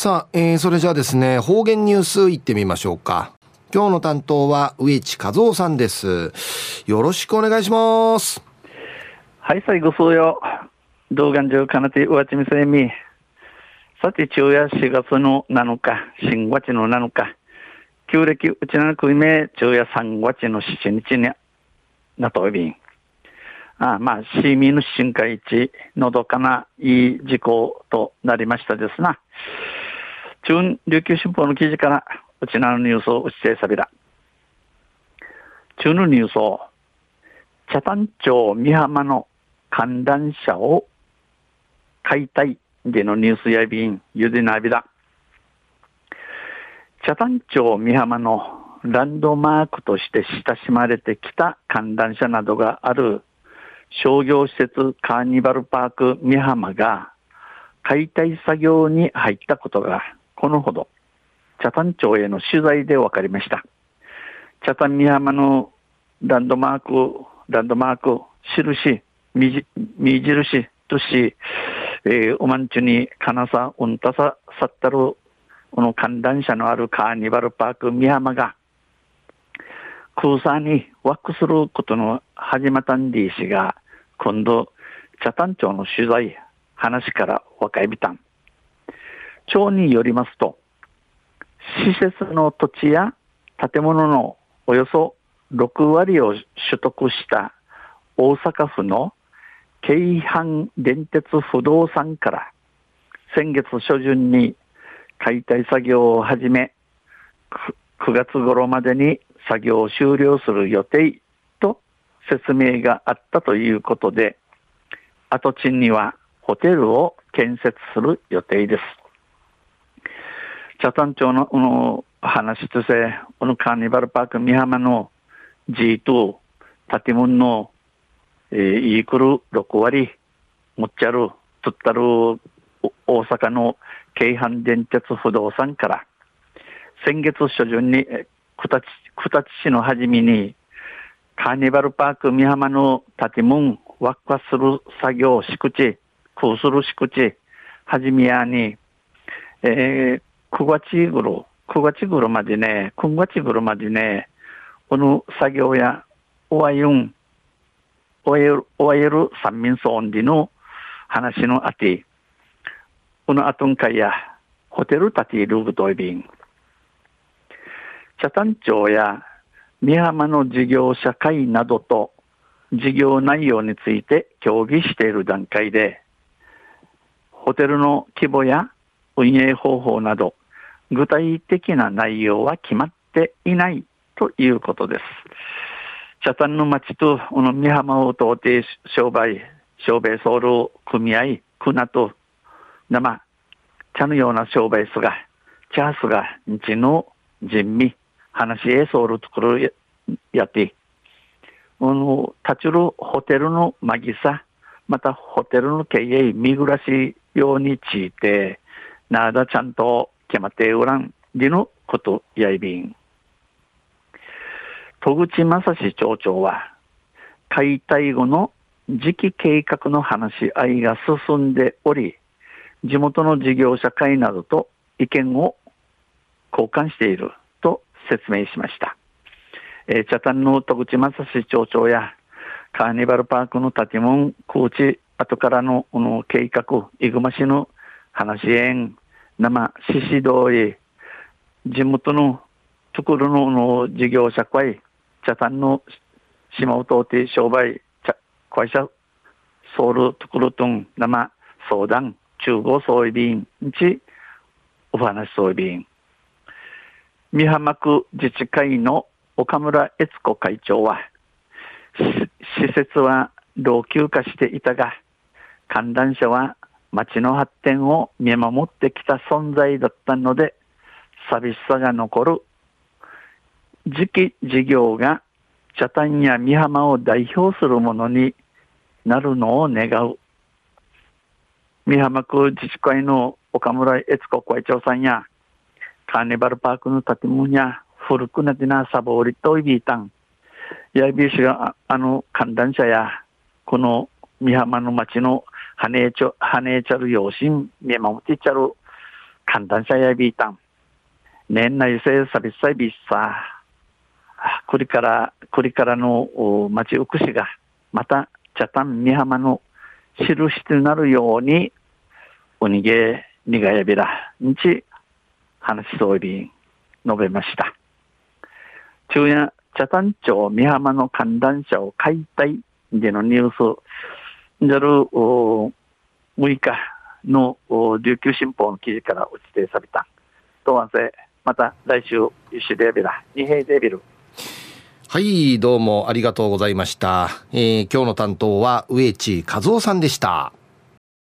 さあ、えー、それじゃあですね、方言ニュースいってみましょうか。今日の担当は植地和夫さんです。よろしくお願いします。はい、最後そうよ。動画上かなてわちみせみ。さて、昼夜4月の7日、新月の7日、旧暦うちなくいめ、昼夜3月の7日になとびん。ああまあ、市民の新会一、のどかないい事項となりましたですな。中琉球新報の記事から、うちなのニュースをうちてさびら。中のニュースを、茶谷町美浜の観覧車を解体でのニュースやびん、ゆでなびら。茶谷町美浜のランドマークとして親しまれてきた観覧車などがある商業施設カーニバルパーク美浜が解体作業に入ったことがこのほど茶谷町への取材で分かりました。茶谷美浜のランドマーク、ランドマーク、印、みみ印とし、えー、おまんちゅに金さ、うんたさ、さったる、この観覧車のあるカーニバルパーク美浜が、空さにワックすることの始まったんでしが、今度、茶谷町の取材、話から分かりびたん。町によりますと、施設の土地や建物のおよそ6割を取得した大阪府の京阪電鉄不動産から先月初旬に解体作業を始め9月頃までに作業を終了する予定と説明があったということで跡地にはホテルを建設する予定です。茶谷町のの話として、このカーニバルパーク美浜の G2 建物の、えー、イークル6割、持っちゃる、つったる大阪の京阪電鉄不動産から、先月初旬に、九立市の初めに、カーニバルパーク美浜の建物、輪っかする作業、敷地、空する敷地、はじめやに、えー、9月頃、9月頃までね、9月頃までね、この作業や、おわゆん、おわゆる、おわゆる三民村での話のあて、この後んかや、ホテル建てるぐといびん。茶谷町や美浜の事業者会などと事業内容について協議している段階で、ホテルの規模や運営方法など、具体的な内容は決まっていないということです。茶谷の町とこの美浜を通って商売、商売ソウル組合、クナと生、茶のような商売すが、茶すが、日の人味、話へソウル作るやって、この立ちるホテルのまぎさ、またホテルの経営、見暮らしようについて、なだちゃんと決まっておらんでのことやいびん。戸口正史町長は、解体後の次期計画の話し合いが進んでおり、地元の事業者会などと意見を交換していると説明しました。えー、茶谷の戸口正史町長やカーニバルパークの建物、高知、後からのの計画、いぐま市の話し合生、獅子通り、地元のところのの事業者会、茶炭の島を通って商売、会社、ソウルところとん、生、相談、中合総意便、ち、お話総意便。美浜区自治会の岡村悦子会長は、施設は老朽化していたが、観覧車は町の発展を見守ってきた存在だったので、寂しさが残る次期事業が茶谷や美浜を代表するものになるのを願う。美浜区自治会の岡村悦子会長さんや、カーニバルパークの建物や古くなってなサボーリといびいたん。やいびしがあの観覧車や、この美浜の町の跳ねちゃ、跳ねちゃる養親、見守ってちゃる簡単者やビータン。年内せさびさびさ。これから、これからの町うくしが、また、茶炭美浜の印となるように、おにげ、にがやびら、んち、話しそうび述べました。昼夜、茶炭町美浜の観覧車を解体でのニュース、6日の琉球新報の記事から落ちてさびた。とわせ、また来週、一緒でビラ、二平でビル。はい、どうもありがとうございました。えー、今日の担当は植地和夫さんでした。